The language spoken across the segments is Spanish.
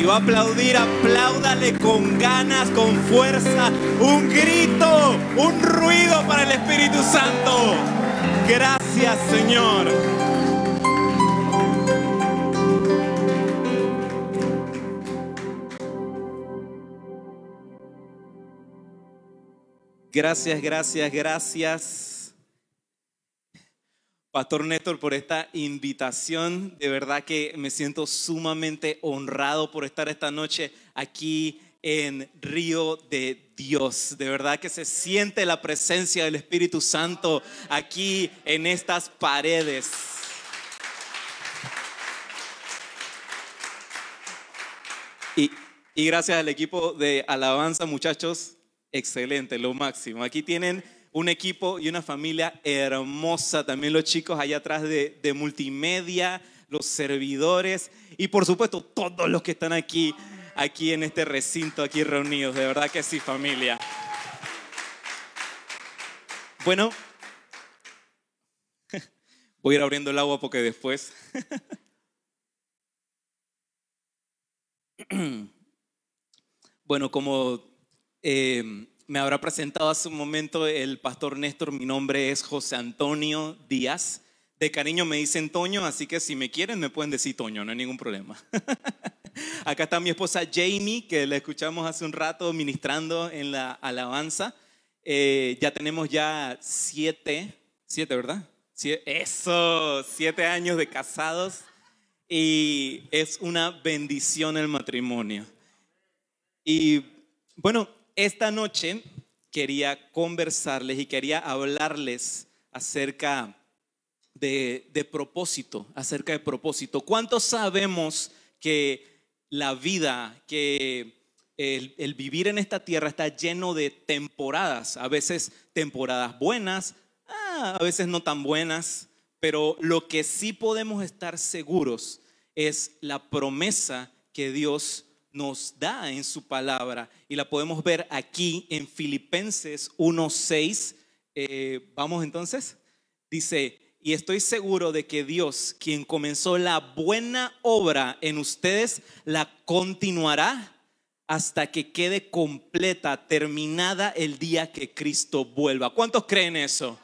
y va a aplaudir, apláudale con ganas, con fuerza, un grito, un ruido para el Espíritu Santo. Gracias Señor. Gracias, gracias, gracias. Pastor Néstor, por esta invitación. De verdad que me siento sumamente honrado por estar esta noche aquí en Río de Dios. De verdad que se siente la presencia del Espíritu Santo aquí en estas paredes. Y, y gracias al equipo de alabanza, muchachos excelente, lo máximo. Aquí tienen un equipo y una familia hermosa, también los chicos allá atrás de, de, multimedia, los servidores y por supuesto todos los que están aquí, aquí en este recinto, aquí reunidos. De verdad que sí, familia. Bueno, voy a ir abriendo el agua porque después... bueno, como eh, me habrá presentado hace un momento el pastor Néstor. Mi nombre es José Antonio Díaz. De cariño me dicen Toño, así que si me quieren me pueden decir Toño, no hay ningún problema. Acá está mi esposa Jamie, que la escuchamos hace un rato ministrando en la alabanza. Eh, ya tenemos ya siete, siete, ¿verdad? eso, siete años de casados y es una bendición el matrimonio. Y bueno, esta noche quería conversarles y quería hablarles acerca de, propósito, acerca de propósito. ¿Cuántos sabemos que la vida, que el, vivir en esta tierra está lleno de temporadas? A veces temporadas buenas, ah, a veces no tan buenas, pero lo que sí podemos estar seguros es la promesa que Dios nos da en su palabra y la podemos ver aquí en Filipenses 1.6. Eh, vamos entonces, dice, y estoy seguro de que Dios, quien comenzó la buena obra en ustedes, la continuará hasta que quede completa, terminada el día que Cristo vuelva. ¿Cuántos creen eso?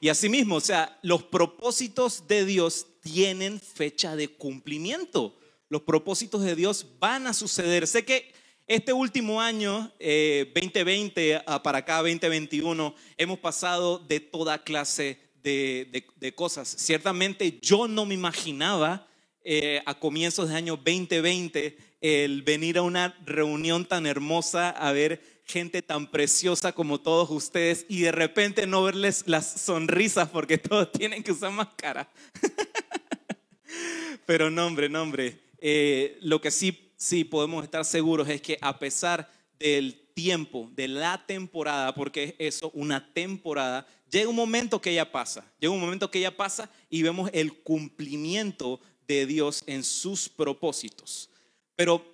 Y asimismo, o sea, los propósitos de Dios tienen fecha de cumplimiento los propósitos de Dios van a suceder. Sé que este último año, 2020 eh, para acá, 2021, hemos pasado de toda clase de, cosas. Ciertamente yo no me imaginaba eh, a comienzos de año 2020 el venir a una reunión tan hermosa, a ver gente tan preciosa como todos ustedes y de repente no verles las sonrisas porque todos tienen que usar máscara. Pero nombre, nombre, eh, lo que sí, sí podemos estar seguros es que a pesar del tiempo, de la temporada, porque es eso, una temporada, llega un momento que ella pasa, llega un momento que ella pasa y vemos el cumplimiento de Dios en sus propósitos. Pero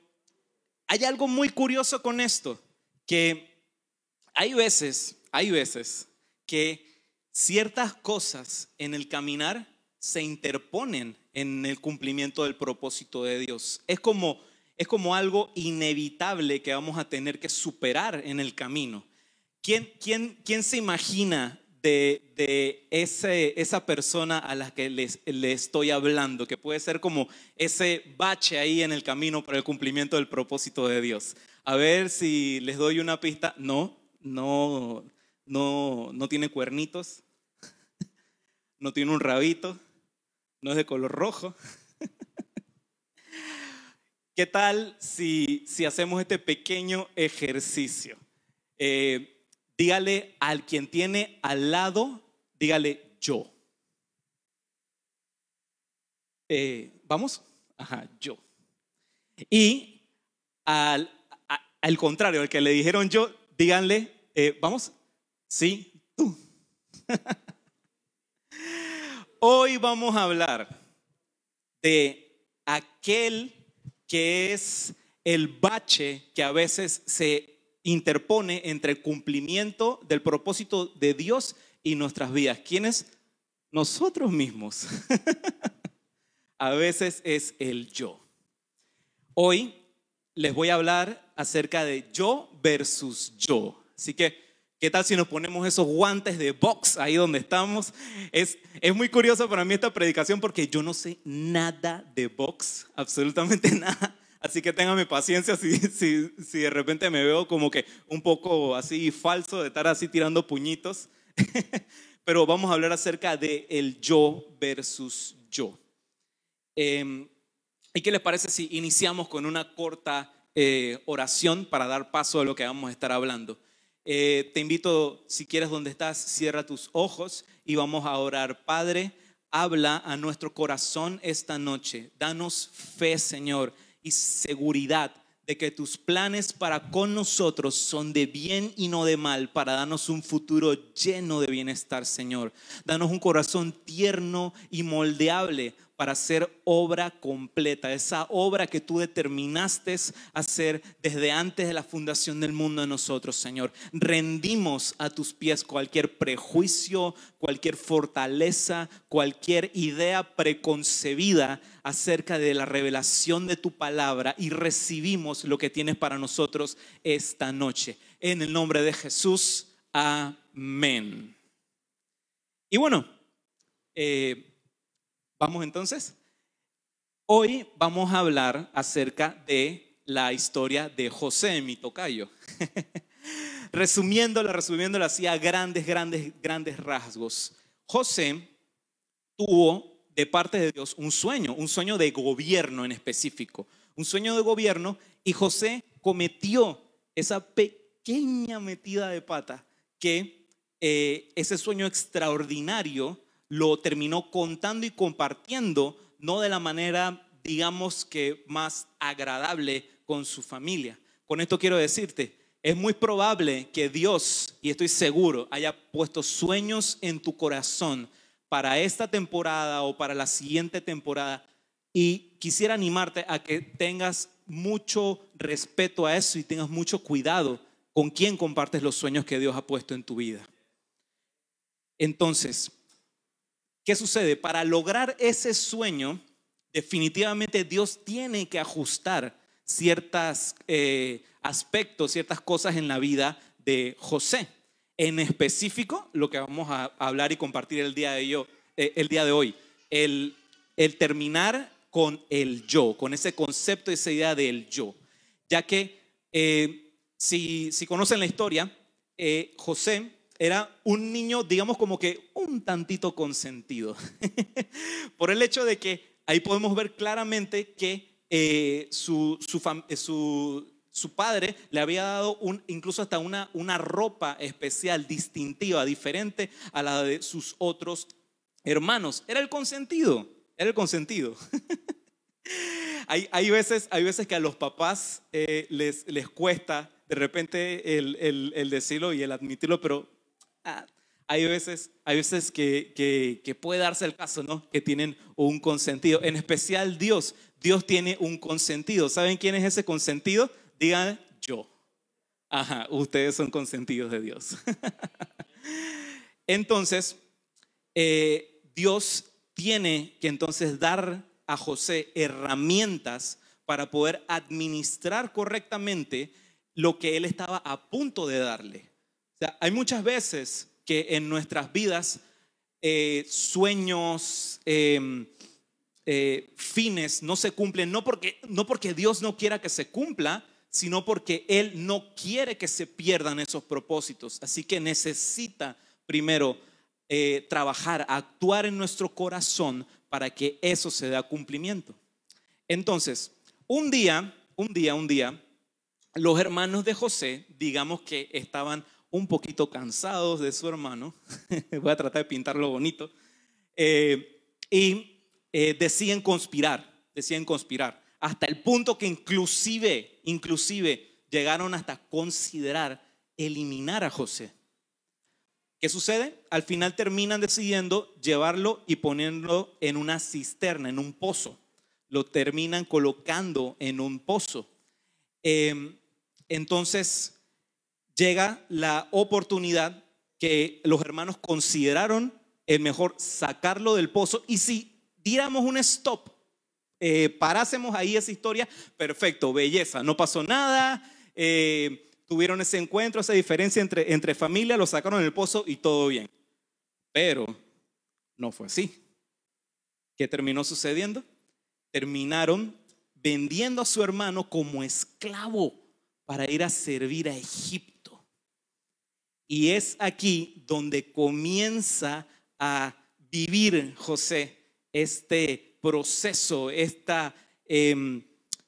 hay algo muy curioso con esto, que hay veces, hay veces que ciertas cosas en el caminar se interponen en el cumplimiento del propósito de Dios. Es como, es como algo inevitable que vamos a tener que superar en el camino. ¿Quién, quién, quién se imagina de, de ese, esa persona a la que le estoy hablando, que puede ser como ese bache ahí en el camino para el cumplimiento del propósito de Dios? A ver si les doy una pista. No, no, no, no tiene cuernitos, no tiene un rabito, no es de color rojo. ¿Qué tal si, si hacemos este pequeño ejercicio? Eh, dígale al quien tiene al lado, dígale yo. Eh, ¿Vamos? Ajá, yo. Y al, al, contrario, al que le dijeron yo, díganle, eh, ¿vamos? Sí, tú. Hoy vamos a hablar de aquel que es el bache que a veces se interpone entre el cumplimiento del propósito de Dios y nuestras vidas. ¿Quiénes? Nosotros mismos. a veces es el yo. Hoy les voy a hablar acerca de yo versus yo. Así que, ¿qué tal si nos ponemos esos guantes de box ahí donde estamos? Es, es muy curioso para mí esta predicación porque yo no sé nada de box, absolutamente nada. Así que téngame paciencia si, si, si de repente me veo como que un poco así falso de estar así tirando puñitos. Pero vamos a hablar acerca de el yo versus yo. Em, ¿Y qué les parece si iniciamos con una corta eh, oración para dar paso a lo que vamos a estar hablando? Eh, te invito, si quieres, donde estás, cierra tus ojos y vamos a orar. Padre, habla a nuestro corazón esta noche. Danos fe, Señor, y seguridad de que tus planes para con nosotros son de bien y no de mal, para darnos un futuro lleno de bienestar, Señor. Danos un corazón tierno y moldeable para hacer obra completa, esa obra que tú determinaste hacer desde antes de la fundación del mundo en nosotros, Señor. Rendimos a tus pies cualquier prejuicio, cualquier fortaleza, cualquier idea preconcebida acerca de la revelación de tu palabra y recibimos lo que tienes para nosotros esta noche. En el nombre de Jesús, amén. Y bueno, eh, Vamos entonces. Hoy vamos a hablar acerca de la historia de José, mi tocayo. resumiéndola, resumiéndola así a grandes, grandes, grandes rasgos. José tuvo de parte de Dios un sueño, un sueño de gobierno en específico, un sueño de gobierno y José cometió esa pequeña metida de pata que eh, ese sueño extraordinario lo terminó contando y compartiendo, no de la manera, digamos que más agradable con su familia. Con esto quiero decirte, es muy probable que Dios, y estoy seguro, haya puesto sueños en tu corazón para esta temporada o para la siguiente temporada. Y quisiera animarte a que tengas mucho respeto a eso y tengas mucho cuidado con quién compartes los sueños que Dios ha puesto en tu vida. Entonces, ¿Qué sucede? Para lograr ese sueño, definitivamente Dios tiene que ajustar ciertos eh, aspectos, ciertas cosas en la vida de José. En específico, lo que vamos a hablar y compartir el día de, eh, el día de hoy, el, terminar con el yo, con ese concepto, esa idea del yo. Ya que eh, si, si, conocen la historia, José era un niño, digamos como que un tantito consentido, por el hecho de que ahí podemos ver claramente que eh, su, eh, su, su, padre le había dado incluso hasta una, una ropa especial, distintiva, diferente a la de sus otros hermanos. Era el consentido, era el consentido. hay, hay, veces, hay veces que a los papás eh, les, les cuesta de repente el, el, el decirlo y el admitirlo, pero Ah, hay veces, hay veces que, puede darse el caso, ¿no? Que tienen un consentido. En especial Dios. Dios tiene un consentido. ¿Saben quién es ese consentido? Digan yo. Ajá, ustedes son consentidos de Dios. entonces, eh, Dios tiene que entonces dar a José herramientas para poder administrar correctamente lo que él estaba a punto de darle hay muchas veces que en nuestras vidas eh, sueños, em, eh, fines no se cumplen, no porque, no porque Dios no quiera que se cumpla, sino porque Él no quiere que se pierdan esos propósitos. Así que necesita primero eh, trabajar, actuar en nuestro corazón para que eso se dé a cumplimiento. Entonces, un día, un día, un día, los hermanos de José, digamos que estaban un poquito cansados de su hermano, voy a tratar de pintarlo bonito, eh, y eh, deciden conspirar, deciden conspirar, hasta el punto que inclusive, inclusive llegaron hasta considerar eliminar a José. ¿Qué sucede? Al final terminan decidiendo llevarlo y ponerlo en una cisterna, en un pozo. Lo terminan colocando en un pozo. Eh, entonces, llega la oportunidad que los hermanos consideraron el mejor sacarlo del pozo y si diéramos un stop eh, parásemos ahí esa historia, perfecto, belleza, no pasó nada, eh, tuvieron ese encuentro, esa diferencia entre, entre familia, lo sacaron del pozo y todo bien. Pero no fue así. ¿Qué terminó sucediendo? Terminaron vendiendo a su hermano como esclavo para ir a servir a Egipto. Y es aquí donde comienza a vivir José este proceso, esta em,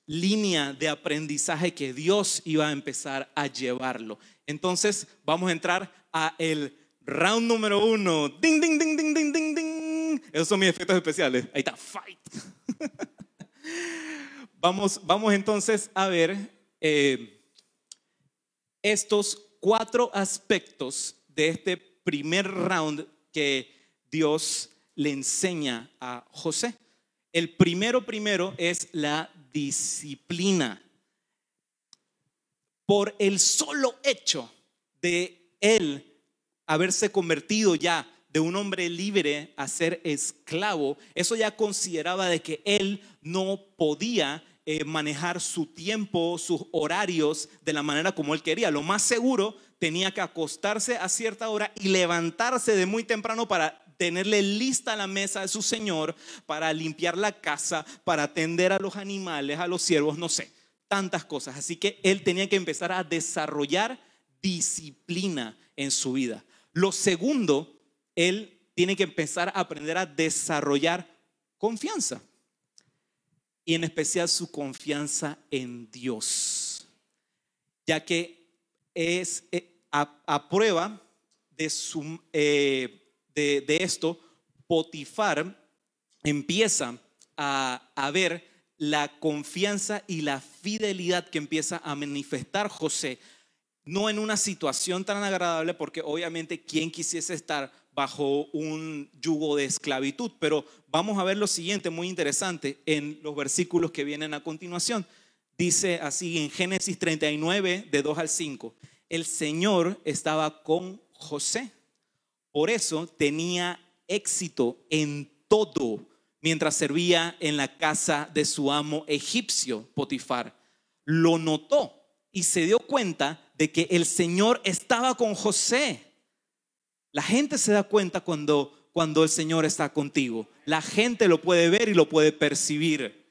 línea de aprendizaje que Dios iba a empezar a llevarlo. Entonces vamos a entrar a el round número uno. Ding, ding, ding, ding, ding, ding, ding. Esos son mis efectos especiales. Ahí está, fight. vamos, vamos entonces a ver eh, estos cuatro aspectos de este primer round que Dios le enseña a José. El primero primero es la disciplina. Por el solo hecho de él haberse convertido ya de un hombre libre a ser esclavo, eso ya consideraba de que él no podía eh, manejar su tiempo, sus horarios de la manera como él quería. Lo más seguro tenía que acostarse a cierta hora y levantarse de muy temprano para tenerle lista la mesa de su Señor, para limpiar la casa, para atender a los animales, a los siervos, no sé, tantas cosas. Así que él tenía que empezar a desarrollar disciplina en su vida. Lo segundo, él tiene que empezar a aprender a desarrollar confianza. Y en especial su confianza en Dios. Ya que es eh, a, prueba. Eh, de, esto, Potifar empieza a, a ver la confianza y la fidelidad que empieza a manifestar José, no en una situación tan agradable, porque obviamente quien quisiese estar bajo un yugo de esclavitud, pero vamos a ver lo siguiente, muy interesante, en los versículos que vienen a continuación. Dice así en Génesis 39, de 2 al 5, el Señor estaba con José por eso tenía éxito en todo mientras servía en la casa de su amo egipcio, Potifar. Lo notó y se dio cuenta de que el Señor estaba con José. La gente se da cuenta cuando, cuando el Señor está contigo. La gente lo puede ver y lo puede percibir.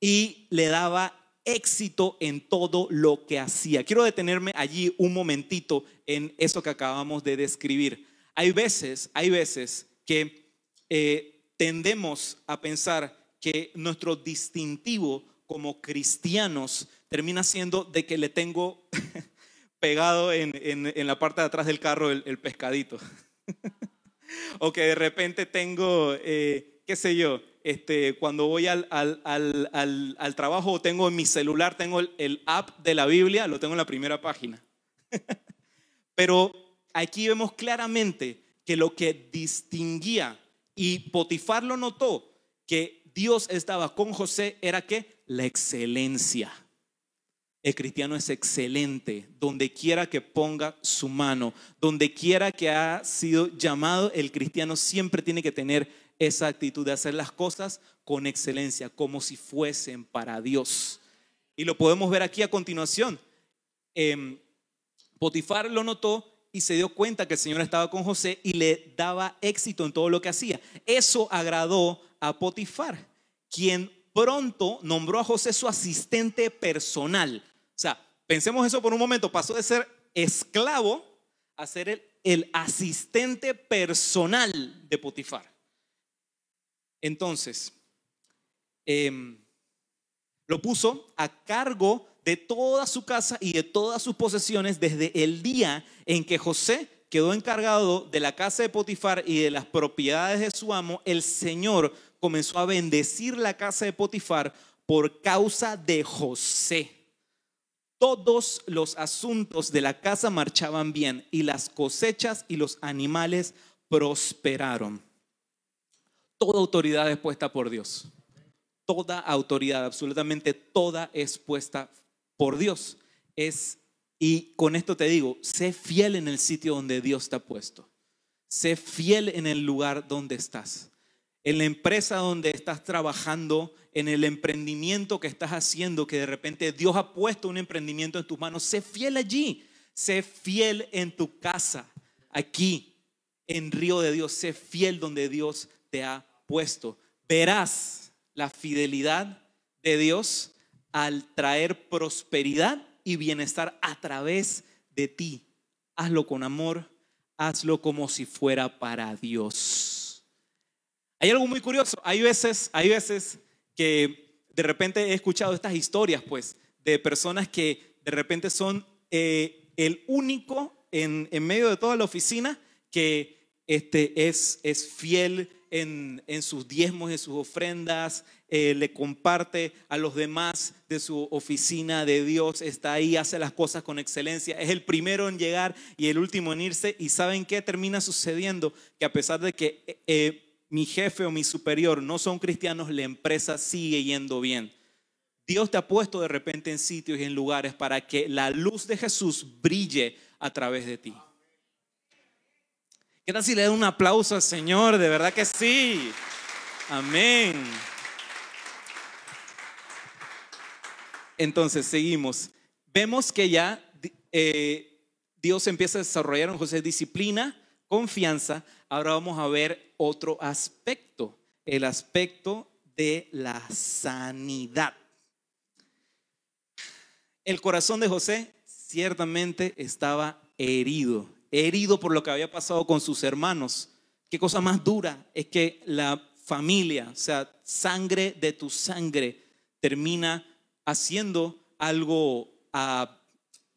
Y le daba éxito en todo lo que hacía. Quiero detenerme allí un momentito en eso que acabamos de describir. Hay veces, hay veces que eh, tendemos a pensar que nuestro distintivo como cristianos termina siendo de que le tengo pegado en, la parte de atrás del carro el, pescadito. o que de repente tengo, eh, qué sé yo, este, cuando voy al, al, trabajo tengo en mi celular, tengo el, el app de la Biblia, lo tengo en la primera página. Pero aquí vemos claramente que lo que distinguía y Potifar lo notó, que Dios estaba con José, era que la excelencia. El cristiano es excelente, donde quiera que ponga su mano, donde quiera que ha sido llamado, el cristiano siempre tiene que tener esa actitud de hacer las cosas con excelencia, como si fuesen para Dios. Y lo podemos ver aquí a continuación. Em, Potifar lo notó y se dio cuenta que el Señor estaba con José y le daba éxito en todo lo que hacía. Eso agradó a Potifar, quien pronto nombró a José su asistente personal. O sea, pensemos eso por un momento, pasó de ser esclavo a ser el, asistente personal de Potifar. Entonces, em, lo puso a cargo de toda su casa y de todas sus posesiones desde el día en que José quedó encargado de la casa de Potifar y de las propiedades de su amo, el Señor comenzó a bendecir la casa de Potifar por causa de José. Todos los asuntos de la casa marchaban bien y las cosechas y los animales prosperaron. Toda autoridad es puesta por Dios. Toda autoridad, absolutamente toda es puesta por Dios. Es, y con esto te digo, sé fiel en el sitio donde Dios te ha puesto. Sé fiel en el lugar donde estás. En la empresa donde estás trabajando, en el emprendimiento que estás haciendo, que de repente Dios ha puesto un emprendimiento en tus manos, sé fiel allí, sé fiel en tu casa, aquí, en Río de Dios, sé fiel donde Dios te ha puesto. Verás la fidelidad de Dios al traer prosperidad y bienestar a través de ti. Hazlo con amor, hazlo como si fuera para Dios. Hay algo muy curioso, hay veces, hay veces que de repente he escuchado estas historias, pues, de personas que de repente son eh, el único en, en, medio de toda la oficina que este, es, es fiel en, en, sus diezmos, en sus ofrendas, eh, le comparte a los demás de su oficina de Dios, está ahí, hace las cosas con excelencia, es el primero en llegar y el último en irse. ¿Y saben qué termina sucediendo? Que a pesar de que eh, mi jefe o mi superior no son cristianos, la empresa sigue yendo bien. Dios te ha puesto de repente en sitios y en lugares para que la luz de Jesús brille a través de ti. ¿Qué tal si le dan un aplauso al Señor? De verdad que sí. Amén. Entonces, seguimos. Vemos que ya eh, Dios empieza a desarrollar en José disciplina, confianza. Ahora vamos a ver otro aspecto, el aspecto de la sanidad. El corazón de José ciertamente estaba herido herido por lo que había pasado con sus hermanos. Qué cosa más dura es que la familia, o sea, sangre de tu sangre, termina haciendo algo ah,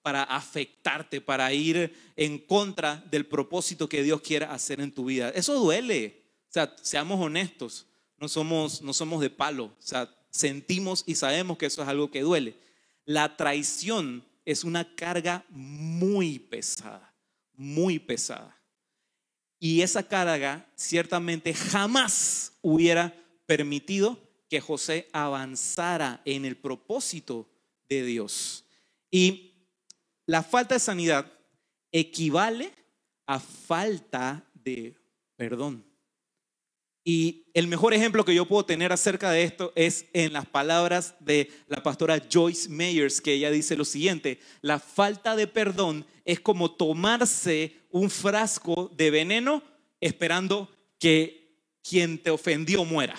para afectarte, para ir en contra del propósito que Dios quiera hacer en tu vida. Eso duele. O sea, seamos honestos, no somos, no somos de palo. O sea, sentimos y sabemos que eso es algo que duele. La traición es una carga muy pesada muy pesada. Y esa carga ciertamente jamás hubiera permitido que José avanzara en el propósito de Dios. Y la falta de sanidad equivale a falta de perdón. Y el mejor ejemplo que yo puedo tener acerca de esto es en las palabras de la pastora Joyce Meyers, que ella dice lo siguiente, la falta de perdón es como tomarse un frasco de veneno esperando que quien te ofendió muera.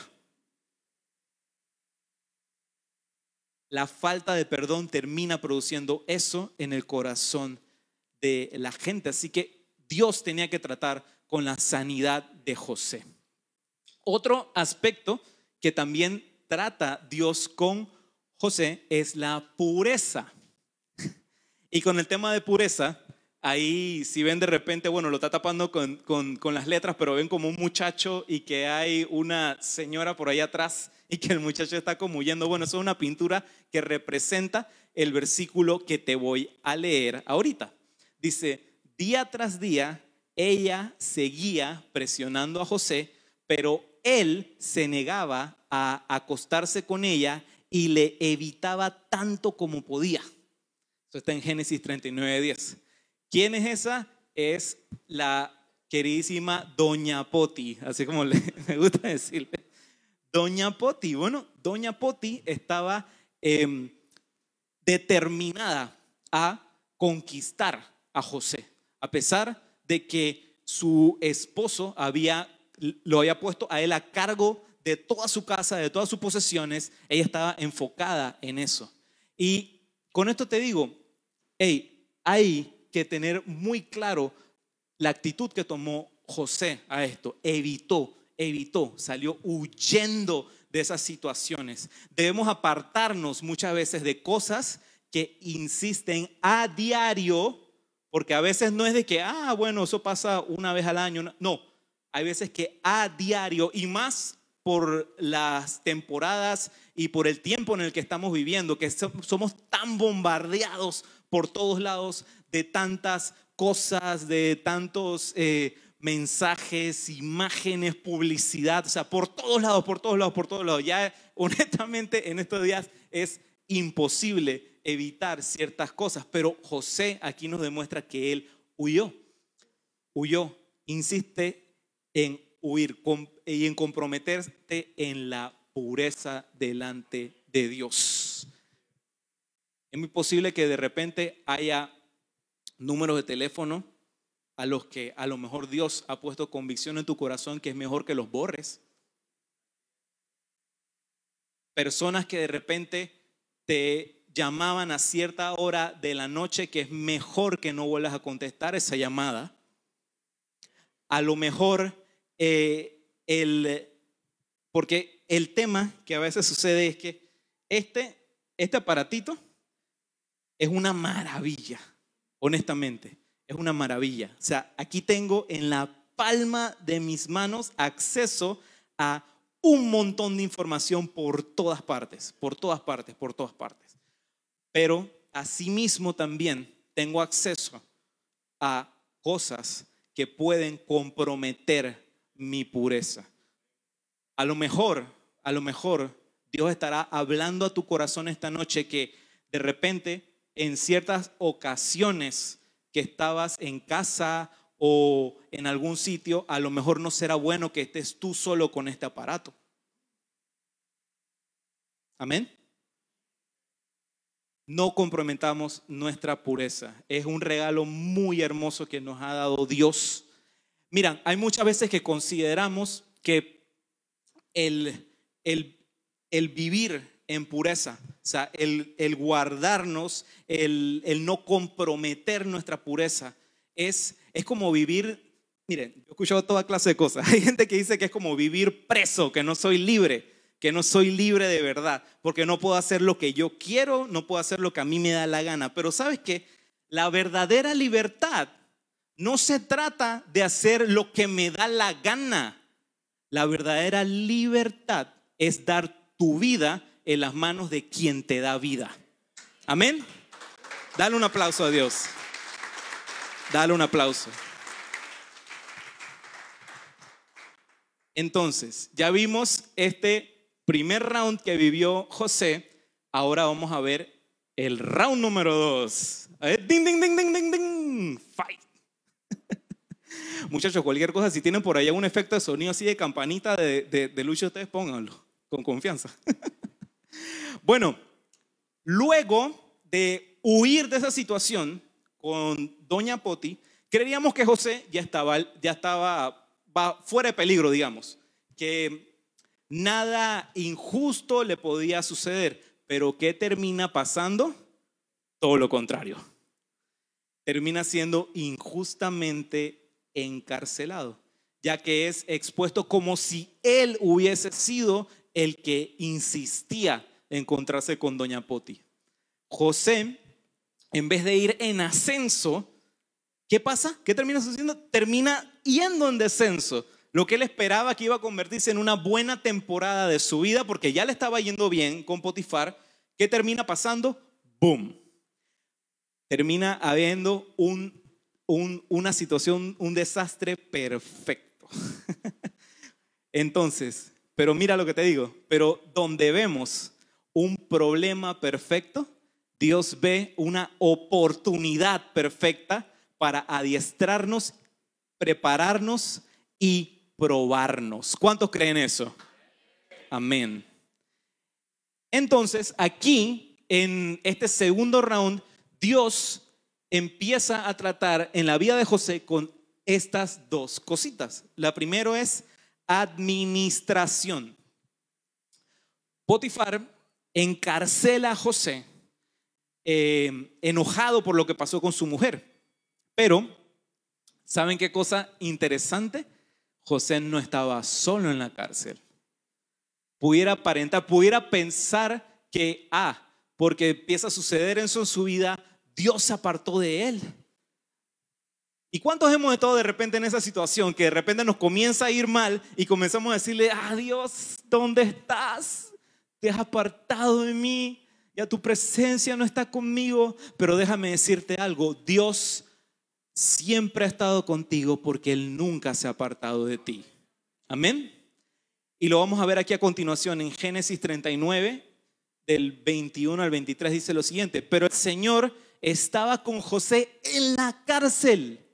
La falta de perdón termina produciendo eso en el corazón de la gente. Así que Dios tenía que tratar con la sanidad de José. Otro aspecto que también trata Dios con José es la pureza. Y con el tema de pureza, ahí si ven de repente, bueno, lo está tapando con, con, las letras, pero ven como un muchacho y que hay una señora por ahí atrás y que el muchacho está como huyendo. Bueno, eso es una pintura que representa el versículo que te voy a leer ahorita. Dice, día tras día, ella seguía presionando a José, pero él se negaba a acostarse con ella y le evitaba tanto como podía. Eso está en Génesis 39, 10. ¿Quién es esa? Es la queridísima Doña Poti, así como le, me gusta decirle. Doña Poti, bueno, Doña Poti estaba em, determinada a conquistar a José, a pesar de que su esposo había lo había puesto a él a cargo de toda su casa, de todas sus posesiones, ella estaba enfocada en eso. Y con esto te digo, hey, hay que tener muy claro la actitud que tomó José a esto. Evitó, evitó, salió huyendo de esas situaciones. Debemos apartarnos muchas veces de cosas que insisten a diario, porque a veces no es de que, ah, bueno, eso pasa una vez al año. No, hay veces que a diario y más por las temporadas y por el tiempo en el que estamos viviendo, que somos tan bombardeados por todos lados de tantas cosas, de tantos eh, mensajes, imágenes, publicidad, o sea, por todos lados, por todos lados, por todos lados. Ya honestamente en estos días es imposible evitar ciertas cosas, pero José aquí nos demuestra que él huyó, huyó, insiste en huir y en comprometerte en la pureza delante de Dios. Es muy posible que de repente haya números de teléfono a los que a lo mejor Dios ha puesto convicción en tu corazón que es mejor que los borres. Personas que de repente te llamaban a cierta hora de la noche que es mejor que no vuelvas a contestar esa llamada. A lo mejor eh, el, porque el tema que a veces sucede es que este, este aparatito es una maravilla, honestamente, es una maravilla. O sea, aquí tengo en la palma de mis manos acceso a un montón de información por todas partes, por todas partes, por todas partes. Pero asimismo también tengo acceso a cosas que pueden comprometer mi pureza. A lo mejor, a lo mejor Dios estará hablando a tu corazón esta noche que de repente en ciertas ocasiones que estabas en casa o en algún sitio, a lo mejor no será bueno que estés tú solo con este aparato. Amén. No comprometamos nuestra pureza. Es un regalo muy hermoso que nos ha dado Dios. Miran, hay muchas veces que consideramos que el, el, vivir en pureza, o sea, el, guardarnos, el, no comprometer nuestra pureza, es, es como vivir, miren, yo he escuchado toda clase de cosas. Hay gente que dice que es como vivir preso, que no soy libre, que no soy libre de verdad, porque no puedo hacer lo que yo quiero, no puedo hacer lo que a mí me da la gana. Pero sabes que la verdadera libertad no se trata de hacer lo que me da la gana. La verdadera libertad es dar tu vida en las manos de quien te da vida. Amén. Dale un aplauso a Dios. Dale un aplauso. Entonces, ya vimos este primer round que vivió José. Ahora vamos a ver el round número dos. Ding, ding, ding, ding, ding, ding. Fight. Muchachos, cualquier cosa, si tienen por ahí un efecto de sonido así de campanita de, de, de ustedes pónganlo con confianza. bueno, luego de huir de esa situación con Doña Poti, creíamos que José ya estaba, ya estaba fuera de peligro, digamos, que nada injusto le podía suceder, pero ¿qué termina pasando? Todo lo contrario. Termina siendo injustamente encarcelado, ya que es expuesto como si él hubiese sido el que insistía en encontrarse con Doña Poti. José, en vez de ir en ascenso, ¿qué pasa? ¿Qué termina sucediendo? Termina yendo en descenso. Lo que él esperaba que iba a convertirse en una buena temporada de su vida, porque ya le estaba yendo bien con Potifar, ¿qué termina pasando? ¡Boom! Termina habiendo un una situación, un desastre perfecto. Entonces, pero mira lo que te digo, pero donde vemos un problema perfecto, Dios ve una oportunidad perfecta para adiestrarnos, prepararnos y probarnos. ¿Cuántos creen eso? Amén. Entonces, aquí, en este segundo round, Dios empieza a tratar en la vida de José con estas dos cositas. La primero es administración. Potifar encarcela a José eh, enojado por lo que pasó con su mujer. Pero, ¿saben qué cosa interesante? José no estaba solo en la cárcel. Pudiera aparentar, pudiera pensar que, ah, porque empieza a suceder en su vida, Dios se apartó de él. ¿Y cuántos hemos estado de repente en esa situación que de repente nos comienza a ir mal y comenzamos a decirle, ah Dios, ¿dónde estás? Te has apartado de mí, ya tu presencia no está conmigo, pero déjame decirte algo, Dios siempre ha estado contigo porque Él nunca se ha apartado de ti. Amén. Y lo vamos a ver aquí a continuación en Génesis 39, del 21 al 23, dice lo siguiente, pero el Señor estaba con José en la cárcel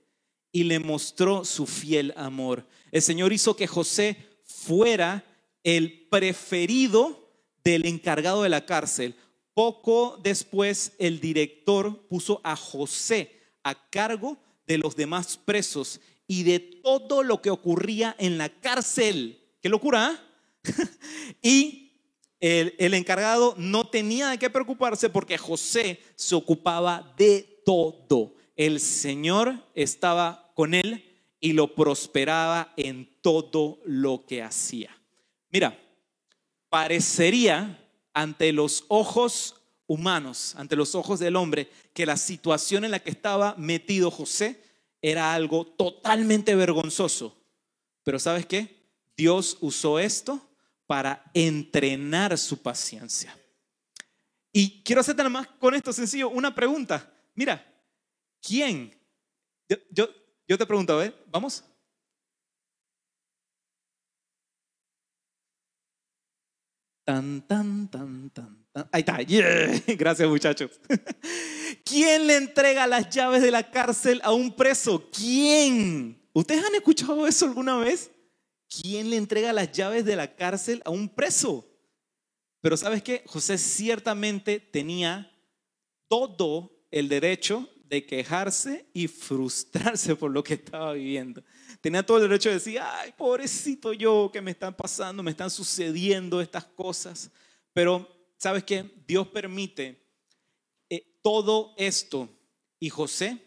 y le mostró su fiel amor. El Señor hizo que José fuera el preferido del encargado de la cárcel. Poco después el director puso a José a cargo de los demás presos y de todo lo que ocurría en la cárcel. ¡Qué locura! ¿eh? y el, el, encargado no tenía de qué preocuparse porque José se ocupaba de todo. El Señor estaba con él y lo prosperaba en todo lo que hacía. Mira, parecería ante los ojos humanos, ante los ojos del hombre, que la situación en la que estaba metido José era algo totalmente vergonzoso. Pero ¿sabes qué? Dios usó esto para entrenar su paciencia. Y quiero hacerte nada más con esto sencillo una pregunta. Mira, ¿quién? Yo, yo, te pregunto, ¿eh? ¿Vamos? Tan, tan, tan, tan, tan. Ahí está. Gracias, muchachos. ¿Quién le entrega las llaves de la cárcel a un preso? ¿Quién? ¿Ustedes han escuchado eso alguna vez? ¿Quién le entrega las llaves de la cárcel a un preso? Pero ¿sabes qué? José ciertamente tenía todo el derecho de quejarse y frustrarse por lo que estaba viviendo. Tenía todo el derecho de decir, ay, pobrecito yo, que me están pasando, me están sucediendo estas cosas. Pero, ¿sabes qué? Dios permite eh, todo esto y José,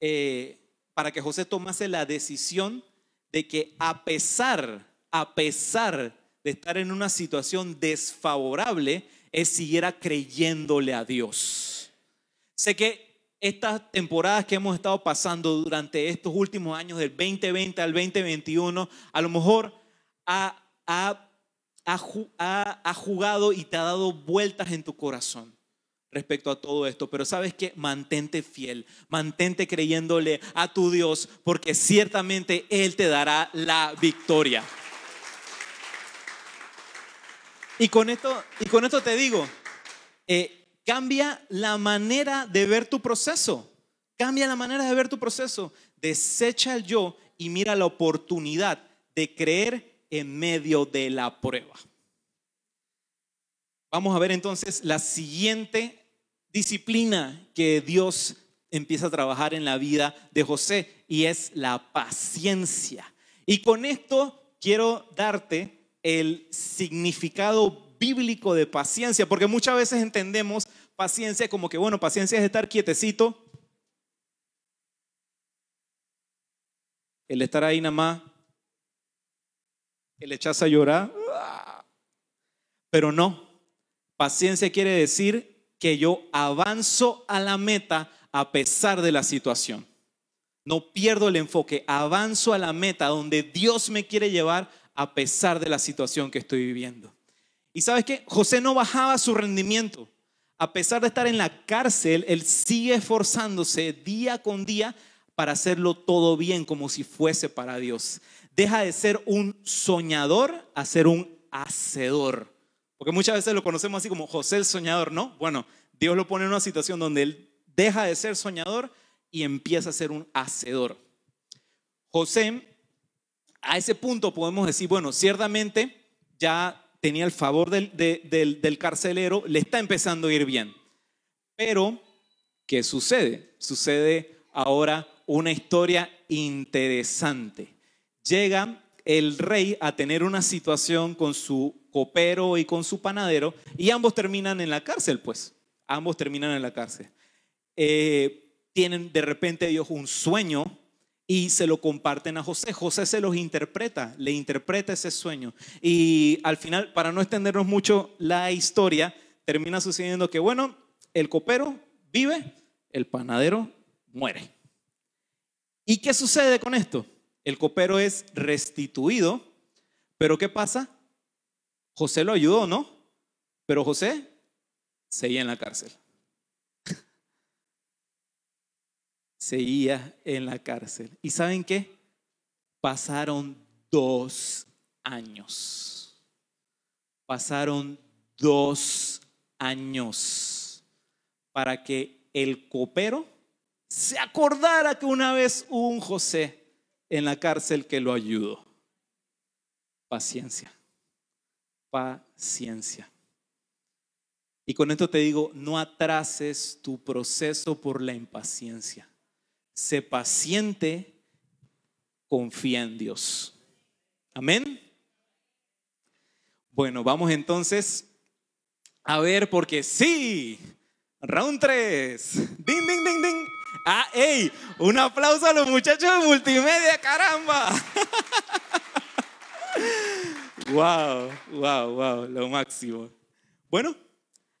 eh, para que José tomase la decisión de que a pesar, a pesar de estar en una situación desfavorable, él siguiera creyéndole a Dios. Sé que estas temporadas que hemos estado pasando durante estos últimos años, del 2020 al 2021, a lo mejor ha, ha, ha, jugado y te ha dado vueltas en tu corazón respecto a todo esto, pero sabes que mantente fiel, mantente creyéndole a tu Dios, porque ciertamente Él te dará la victoria. Y con esto, y con esto te digo, eh, Cambia la manera de ver tu proceso. Cambia la manera de ver tu proceso. Desecha el yo y mira la oportunidad de creer en medio de la prueba. Vamos a ver entonces la siguiente disciplina que Dios empieza a trabajar en la vida de José y es la paciencia. Y con esto quiero darte el significado bíblico de paciencia, porque muchas veces entendemos paciencia como que, bueno, paciencia es estar quietecito, el estar ahí nada más, el echarse a llorar, pero no, paciencia quiere decir que yo avanzo a la meta a pesar de la situación. No pierdo el enfoque, avanzo a la meta donde Dios me quiere llevar a pesar de la situación que estoy viviendo. Y sabes qué? José no bajaba su rendimiento. A pesar de estar en la cárcel, él sigue esforzándose día con día para hacerlo todo bien, como si fuese para Dios. Deja de ser un soñador a ser un hacedor. Porque muchas veces lo conocemos así como José el soñador, ¿no? Bueno, Dios lo pone en una situación donde él deja de ser soñador y empieza a ser un hacedor. José, a ese punto podemos decir, bueno, ciertamente ya tenía el favor del, carcelero, le está empezando a ir bien. Pero, ¿qué sucede? Sucede ahora una historia interesante. Llega el rey a tener una situación con su copero y con su panadero y ambos terminan en la cárcel, pues. Ambos terminan en la cárcel. Eh, tienen de repente ellos un sueño y se lo comparten a José. José se los interpreta, le interpreta ese sueño. Y al final, para no extendernos mucho la historia, termina sucediendo que, bueno, el copero vive, el panadero muere. ¿Y qué sucede con esto? El copero es restituido, pero ¿qué pasa? José lo ayudó, ¿no? Pero José seguía en la cárcel. Seguía en la cárcel. ¿Y saben qué? Pasaron dos años. Pasaron dos años para que el copero se acordara que una vez hubo un José en la cárcel que lo ayudó. Paciencia. paciencia. Y con esto te digo, no atrases tu proceso por la impaciencia. Sé paciente, confía en Dios. Amén. Bueno, vamos entonces a ver, porque sí, round 3. Ding, ding, ding, ding. Ah, hey, un aplauso a los muchachos de multimedia, caramba. wow, wow, wow, lo máximo. Bueno,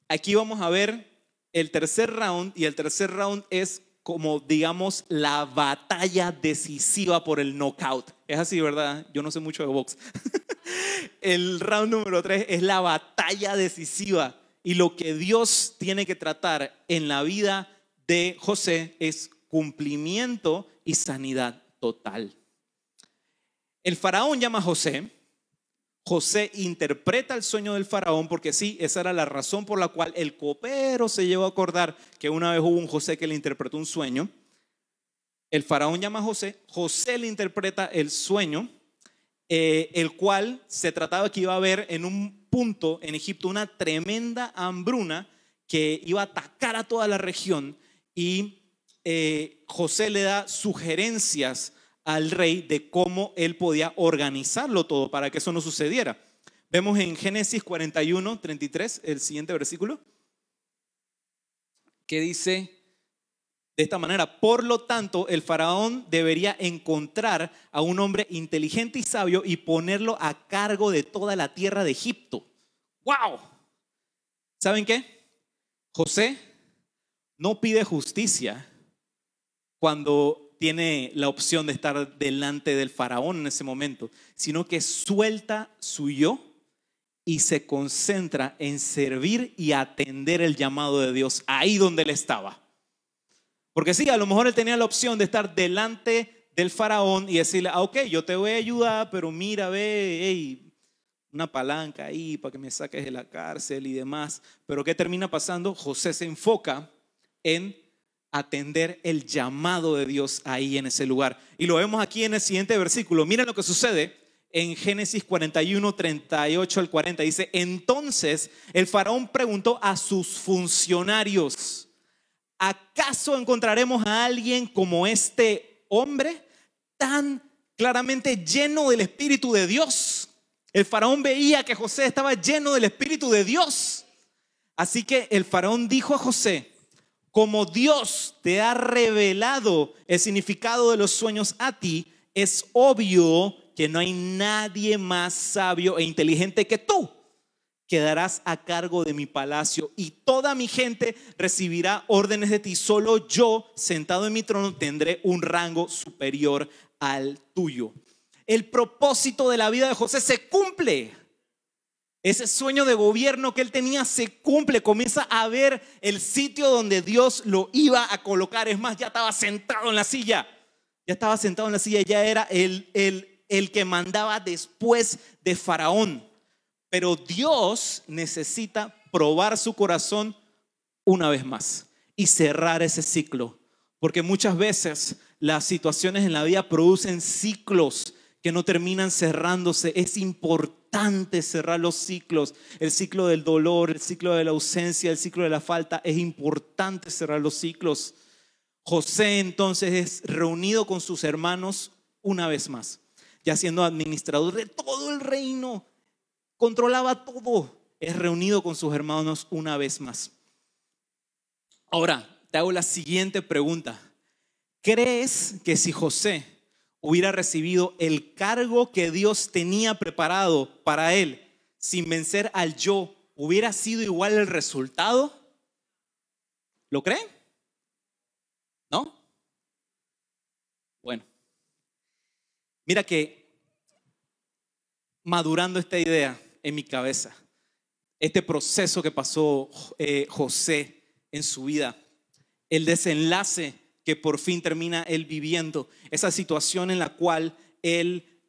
aquí vamos a ver el tercer round y el tercer round es como digamos la batalla decisiva por el knockout. Es así, ¿verdad? Yo no sé mucho de box. el round número tres es la batalla decisiva y lo que Dios tiene que tratar en la vida de José es cumplimiento y sanidad total. El faraón llama a José José interpreta el sueño del faraón porque sí, esa era la razón por la cual el copero se llevó a acordar que una vez hubo un José que le interpretó un sueño. El faraón llama a José, José le interpreta el sueño, eh, el cual se trataba que iba a haber en un punto en Egipto una tremenda hambruna que iba a atacar a toda la región y eh, José le da sugerencias al rey de cómo él podía organizarlo todo para que eso no sucediera. Vemos en Génesis 41, 33, el siguiente versículo, que dice de esta manera, por lo tanto, el faraón debería encontrar a un hombre inteligente y sabio y ponerlo a cargo de toda la tierra de Egipto. ¡Wow! ¿Saben qué? José no pide justicia cuando tiene la opción de estar delante del faraón en ese momento, sino que suelta su yo y se concentra en servir y atender el llamado de Dios ahí donde él estaba. Porque sí, a lo mejor él tenía la opción de estar delante del faraón y decirle, ah, ok, yo te voy a ayudar, pero mira, ve, una palanca ahí para que me saques de la cárcel y demás. Pero ¿qué termina pasando? José se enfoca en atender el llamado de Dios ahí en ese lugar. Y lo vemos aquí en el siguiente versículo. Miren lo que sucede en Génesis 41, 38 al 40. Dice, entonces el faraón preguntó a sus funcionarios, ¿acaso encontraremos a alguien como este hombre tan claramente lleno del Espíritu de Dios? El faraón veía que José estaba lleno del Espíritu de Dios. Así que el faraón dijo a José, como Dios te ha revelado el significado de los sueños a ti, es obvio que no hay nadie más sabio e inteligente que tú. Quedarás a cargo de mi palacio y toda mi gente recibirá órdenes de ti. Solo yo, sentado en mi trono, tendré un rango superior al tuyo. El propósito de la vida de José se cumple. Ese sueño de gobierno que él tenía se cumple, comienza a ver el sitio donde Dios lo iba a colocar. Es más, ya estaba sentado en la silla, ya estaba sentado en la silla, ya era el, el, el que mandaba después de Faraón. Pero Dios necesita probar su corazón una vez más y cerrar ese ciclo. Porque muchas veces las situaciones en la vida producen ciclos que no terminan cerrándose. Es importante cerrar los ciclos, el ciclo del dolor, el ciclo de la ausencia, el ciclo de la falta. Es importante cerrar los ciclos. José entonces es reunido con sus hermanos una vez más, ya siendo administrador de todo el reino, controlaba todo, es reunido con sus hermanos una vez más. Ahora, te hago la siguiente pregunta. ¿Crees que si José hubiera recibido el cargo que Dios tenía preparado para él sin vencer al yo, ¿hubiera sido igual el resultado? ¿Lo creen? ¿No? Bueno, mira que madurando esta idea en mi cabeza, este proceso que pasó eh, José en su vida, el desenlace que por fin termina él viviendo, esa situación en la cual él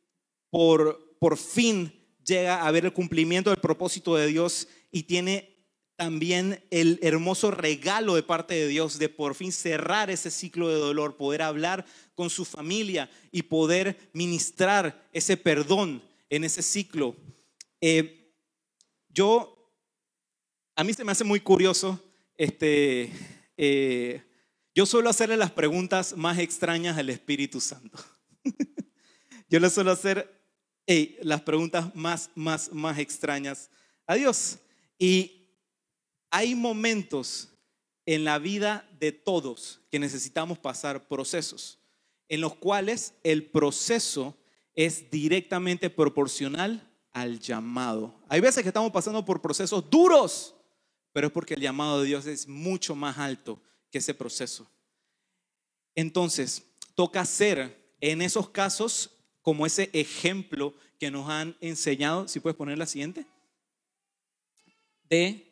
por, por fin llega a ver el cumplimiento del propósito de Dios y tiene también el hermoso regalo de parte de Dios de por fin cerrar ese ciclo de dolor, poder hablar con su familia y poder ministrar ese perdón en ese ciclo. Eh, yo, a mí se me hace muy curioso, este, eh, yo suelo hacerle las preguntas más extrañas al Espíritu Santo. yo le suelo hacer las preguntas más, más, más extrañas a Dios. Y hay momentos en la vida de todos que necesitamos pasar procesos, en los cuales el proceso es directamente proporcional al llamado. Hay veces que estamos pasando por procesos duros, pero es porque el llamado de Dios es mucho más alto que ese proceso. Entonces, toca ser en esos casos como ese ejemplo que nos han enseñado, si puedes poner la siguiente, de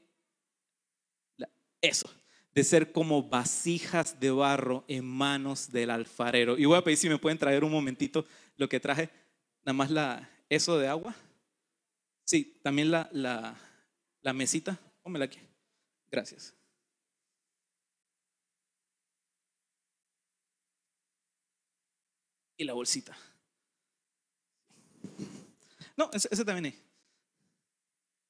eso, de ser como vasijas de barro en manos del alfarero. Y voy a pedir si me pueden traer un momentito lo que traje, nada más la, eso de agua. Sí, también la, la, la mesita, pónmela aquí. Gracias. Y la bolsita. No, ese, también es.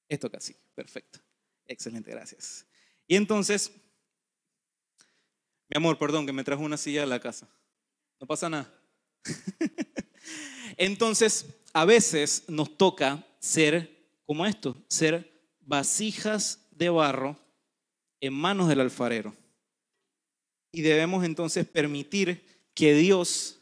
Esto casi, perfecto. Excelente, gracias. Y entonces, mi amor, perdón, que me trajo una silla de la casa. No pasa nada. entonces, a veces nos toca ser como esto, ser vasijas de barro en manos del alfarero. Y debemos entonces permitir que Dios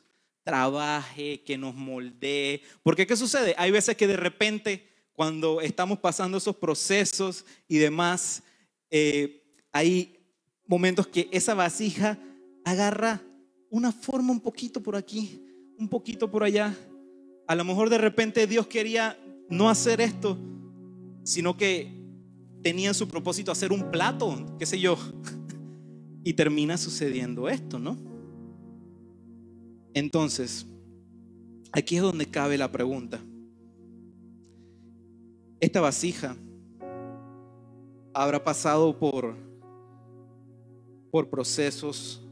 trabaje, que nos moldee. Porque ¿qué sucede? Hay veces que de repente, cuando estamos pasando esos procesos y demás, eh, hay momentos que esa vasija agarra una forma un poquito por aquí, un poquito por allá. A lo mejor de repente Dios quería no hacer esto, sino que tenía en su propósito hacer un plato, qué sé yo. Y termina sucediendo esto, ¿no? Entonces, aquí es donde cabe la pregunta. Esta vasija habrá pasado por, por procesos,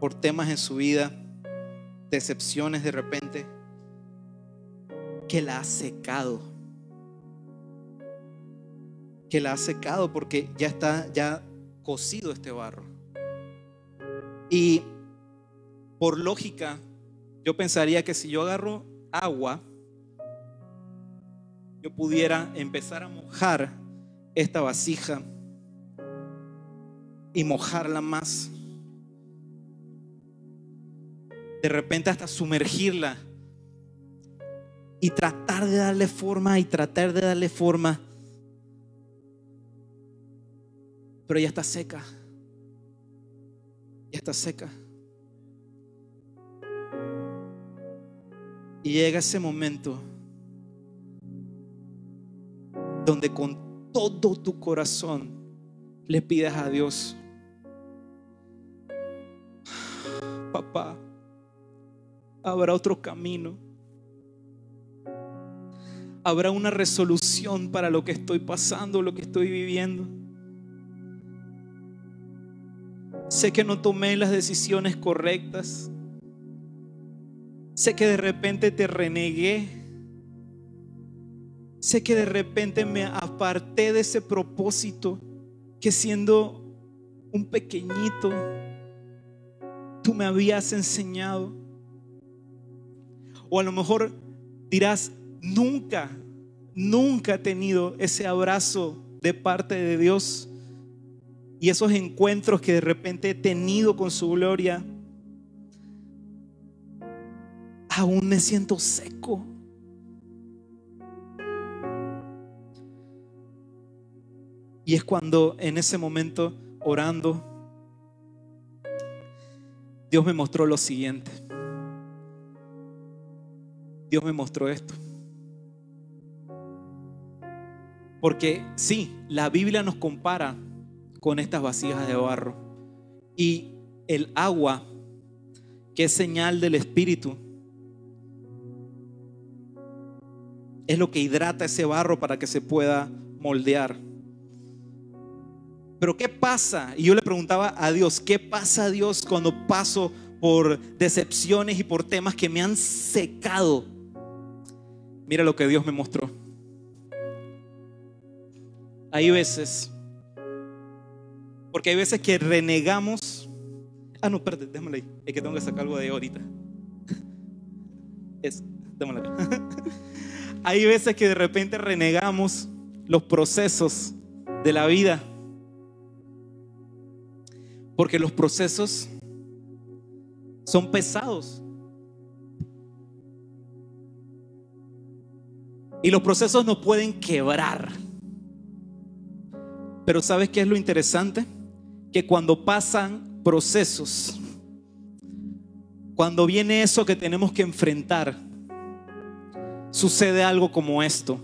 por temas en su vida, decepciones de repente, que la ha secado. Que la ha secado porque ya está ya cocido este barro. Y por lógica, yo pensaría que si yo agarro agua, yo pudiera empezar a mojar esta vasija y mojarla más. De repente hasta sumergirla y tratar de darle forma y tratar de darle forma. Pero ya está seca. Ya está seca. Y llega ese momento donde con todo tu corazón le pidas a Dios, papá, habrá otro camino. Habrá una resolución para lo que estoy pasando, lo que estoy viviendo. Sé que no tomé las decisiones correctas. Sé que de repente te renegué. Sé que de repente me aparté de ese propósito que siendo un pequeñito, tú me habías enseñado. O a lo mejor dirás, nunca, nunca he tenido ese abrazo de parte de Dios y esos encuentros que de repente he tenido con su gloria aún me siento seco. Y es cuando en ese momento, orando, Dios me mostró lo siguiente. Dios me mostró esto. Porque sí, la Biblia nos compara con estas vasijas de barro. Y el agua, que es señal del Espíritu, es lo que hidrata ese barro para que se pueda moldear. Pero ¿qué pasa? Y yo le preguntaba a Dios, ¿qué pasa Dios cuando paso por decepciones y por temas que me han secado? Mira lo que Dios me mostró. hay veces, porque hay veces que renegamos. Ah, no, espérate, déjame ahí. Es que tengo que sacar algo de ahorita. Es, déjame hay veces que de repente renegamos los procesos de la vida. Porque los procesos son pesados. Y los procesos nos pueden quebrar. Pero ¿sabes qué es lo interesante? Que cuando pasan procesos, cuando viene eso que tenemos que enfrentar, sucede algo como esto.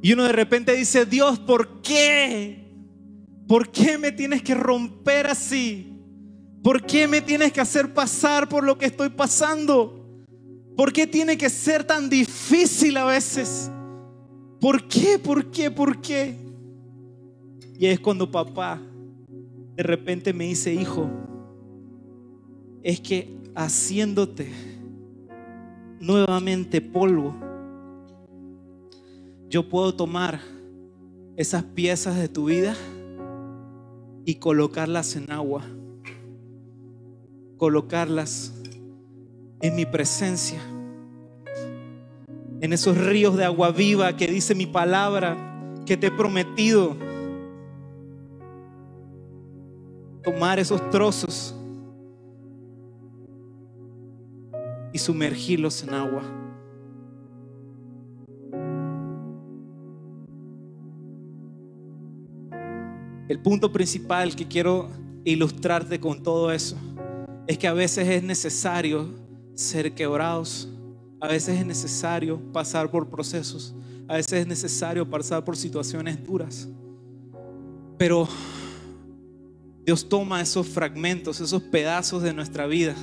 Y uno de repente dice, Dios, ¿por qué? ¿Por qué me tienes que romper así? ¿Por qué me tienes que hacer pasar por lo que estoy pasando? ¿Por qué tiene que ser tan difícil a veces? ¿Por qué? ¿Por qué? ¿Por qué? Y es cuando papá de repente me dice, hijo, es que haciéndote nuevamente polvo, yo puedo tomar esas piezas de tu vida y colocarlas en agua, colocarlas en mi presencia, en esos ríos de agua viva que dice mi palabra, que te he prometido. Tomar esos trozos y sumergirlos en agua. El punto principal que quiero ilustrarte con todo eso es que a veces es necesario ser quebrados, a veces es necesario pasar por procesos, a veces es necesario pasar por situaciones duras. Pero Dios toma esos fragmentos, esos pedazos de nuestra vida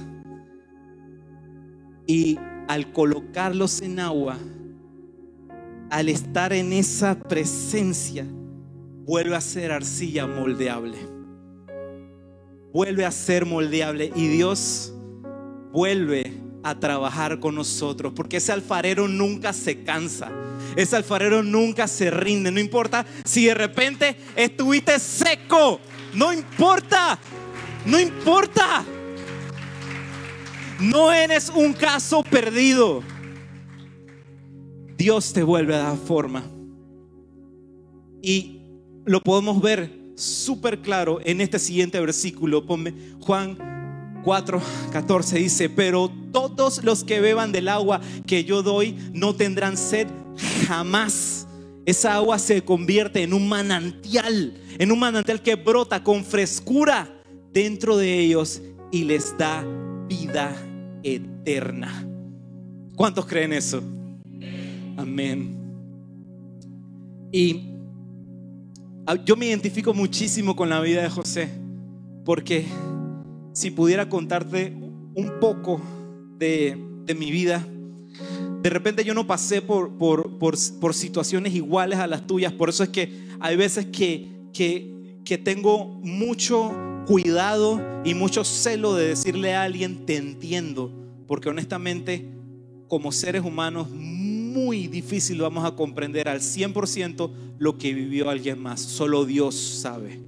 y al colocarlos en agua, al estar en esa presencia, vuelve a ser arcilla moldeable. Vuelve a ser moldeable y Dios vuelve a trabajar con nosotros, porque ese alfarero nunca se cansa, ese alfarero nunca se rinde, no importa si de repente estuviste seco, no importa, no importa, no eres un caso perdido, Dios te vuelve a dar forma. Y lo podemos ver súper claro en este siguiente versículo. Juan 4, 14 dice, pero todos los que beban del agua que yo doy no tendrán sed jamás. Esa agua se convierte en un manantial, en un manantial que brota con frescura dentro de ellos y les da vida eterna. ¿Cuántos creen eso? Amén. Y Ah, yo me identifico muchísimo con la vida de José, porque si pudiera contarte un poco de, mi vida, de repente yo no pasé por, por, situaciones iguales a las tuyas, por eso es que hay veces que, que, que tengo mucho cuidado y mucho celo de decirle a alguien, te entiendo, porque honestamente como seres humanos muy difícil vamos a comprender al 100% lo que vivió alguien más. Solo Dios sabe.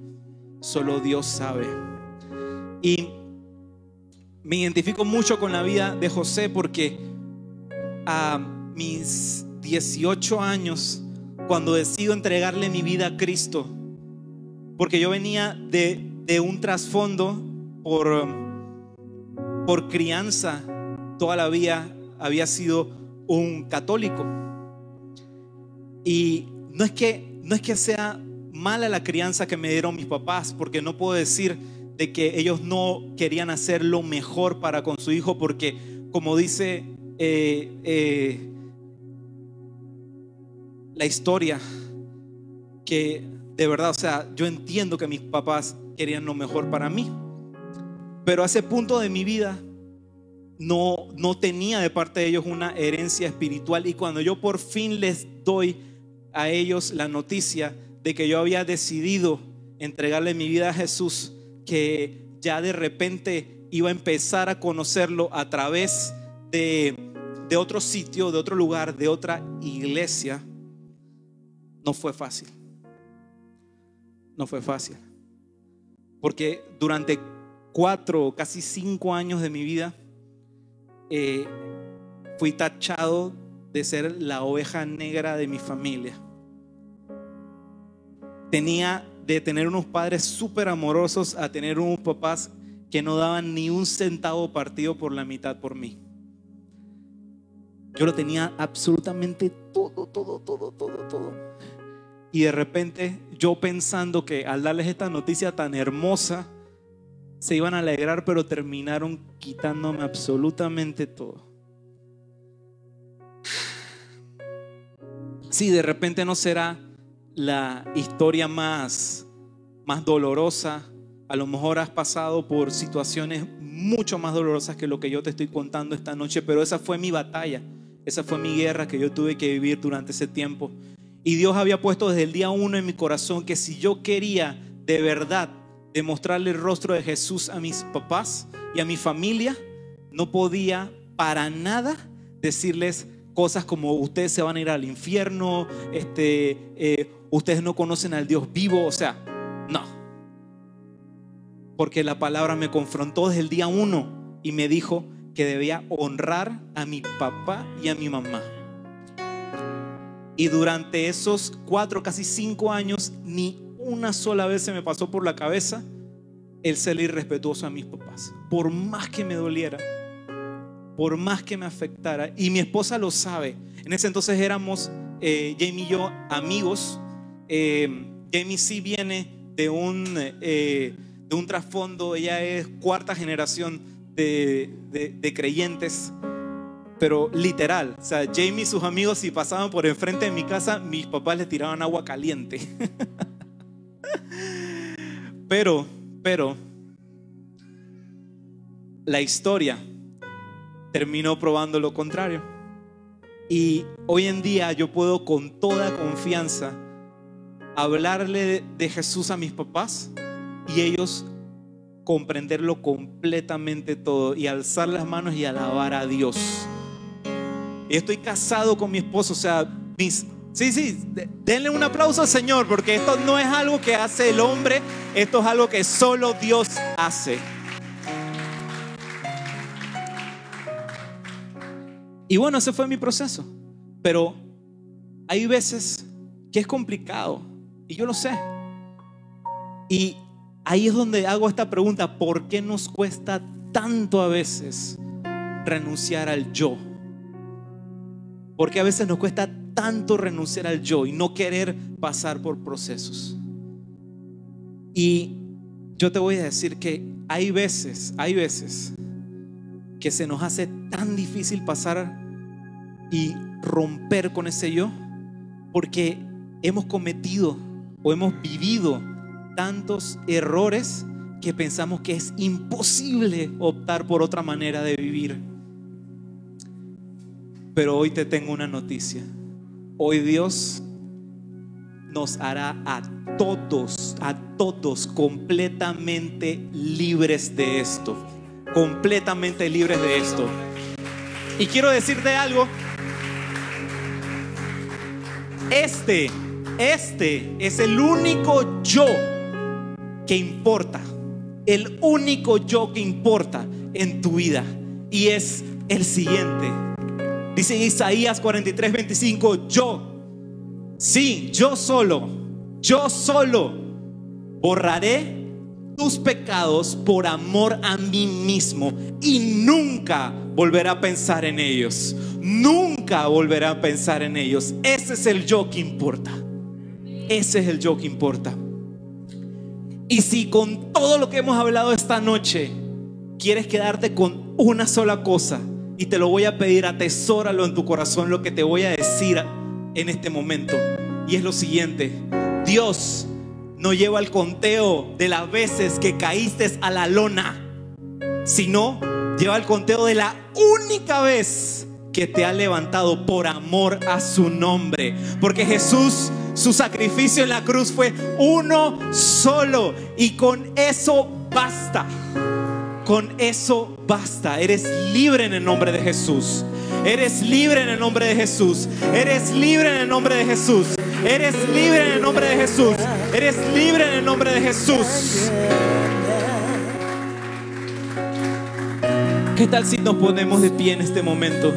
Solo Dios sabe. Y me identifico mucho con la vida de José porque a mis 18 años, cuando decido entregarle mi vida a Cristo, porque yo venía de, un trasfondo por, por crianza, toda la vida había sido un católico. Y no es que, no es que sea mala la crianza que me dieron mis papás, porque no puedo decir de que ellos no querían hacer lo mejor para con su hijo, porque como dice eh, eh, la historia, que de verdad, o sea, yo entiendo que mis papás querían lo mejor para mí, pero a ese punto de mi vida no, no tenía de parte de ellos una herencia espiritual. Y cuando yo por fin les doy a ellos la noticia de que yo había decidido entregarle mi vida a Jesús, que ya de repente iba a empezar a conocerlo a través de, de otro sitio, de otro lugar, de otra iglesia, no fue fácil. No fue fácil. Porque durante cuatro, casi cinco años de mi vida, eh, fui tachado de ser la oveja negra de mi familia. Tenía de tener unos padres súper amorosos a tener unos papás que no daban ni un centavo partido por la mitad por mí. Yo lo tenía absolutamente todo, todo, todo, todo, todo. Y de repente yo pensando que al darles esta noticia tan hermosa, se iban a alegrar, pero terminaron quitándome absolutamente todo. Sí, de repente no será la historia más, más dolorosa. A lo mejor has pasado por situaciones mucho más dolorosas que lo que yo te estoy contando esta noche, pero esa fue mi batalla, esa fue mi guerra que yo tuve que vivir durante ese tiempo. Y Dios había puesto desde el día uno en mi corazón que si yo quería de verdad demostrarle el rostro de Jesús a mis papás y a mi familia, no podía para nada decirles cosas como ustedes se van a ir al infierno, este, eh, ustedes no conocen al Dios vivo, o sea, no. Porque la palabra me confrontó desde el día uno y me dijo que debía honrar a mi papá y a mi mamá. Y durante esos cuatro, casi cinco años, ni una sola vez se me pasó por la cabeza el ser irrespetuoso a mis papás. Por más que me doliera, por más que me afectara. Y mi esposa lo sabe. En ese entonces éramos, eh, Jamie y yo, amigos. Eh, Jamie sí viene de un, eh, de un trasfondo, ella es cuarta generación de, de, creyentes pero literal. O sea, Jamie y sus amigos, si pasaban por enfrente de mi casa, mis papás le tiraban agua caliente. Pero, pero, la historia terminó probando lo contrario. Y hoy en día yo puedo con toda confianza hablarle de Jesús a mis papás y ellos comprenderlo completamente todo y alzar las manos y alabar a Dios. Y estoy casado con mi esposo, o sea, mis Sí, sí, denle un aplauso al Señor porque esto no es algo que hace el hombre, esto es algo que solo Dios hace. Y bueno, ese fue mi proceso. Pero hay veces que es complicado y yo lo sé. Y ahí es donde hago esta pregunta, ¿por qué nos cuesta tanto a veces renunciar al yo? Porque a veces nos cuesta tanto renunciar al yo y no querer pasar por procesos. Y yo te voy a decir que hay veces, hay veces que se nos hace tan difícil pasar y romper con ese yo porque hemos cometido o hemos vivido tantos errores que pensamos que es imposible optar por otra manera de vivir. Pero hoy te tengo una noticia. Hoy Dios nos hará a todos, a todos completamente libres de esto. Completamente libres de esto. Y quiero decirte algo. Este, este es el único yo que importa. El único yo que importa en tu vida. Y es el siguiente. Dice Isaías 43, 25, yo, sí, yo solo, yo solo borraré tus pecados por amor a mí mismo y nunca volveré a pensar en ellos. Nunca volveré a pensar en ellos. Ese es el yo que importa. Ese es el yo que importa. Y si con todo lo que hemos hablado esta noche quieres quedarte con una sola cosa, y te lo voy a pedir, atesóralo en tu corazón lo que te voy a decir en este momento. Y es lo siguiente, Dios no lleva el conteo de las veces que caíste a la lona, sino lleva el conteo de la única vez que te ha levantado por amor a su nombre. Porque Jesús Su sacrificio en la cruz fue uno solo y con eso basta. Con eso basta. Eres libre en el nombre de Jesús. Eres libre en el nombre de Jesús. Eres libre en el nombre de Jesús. Eres libre en el nombre de Jesús. Eres libre en el nombre de Jesús. ¿Qué tal si nos ponemos de pie en este momento?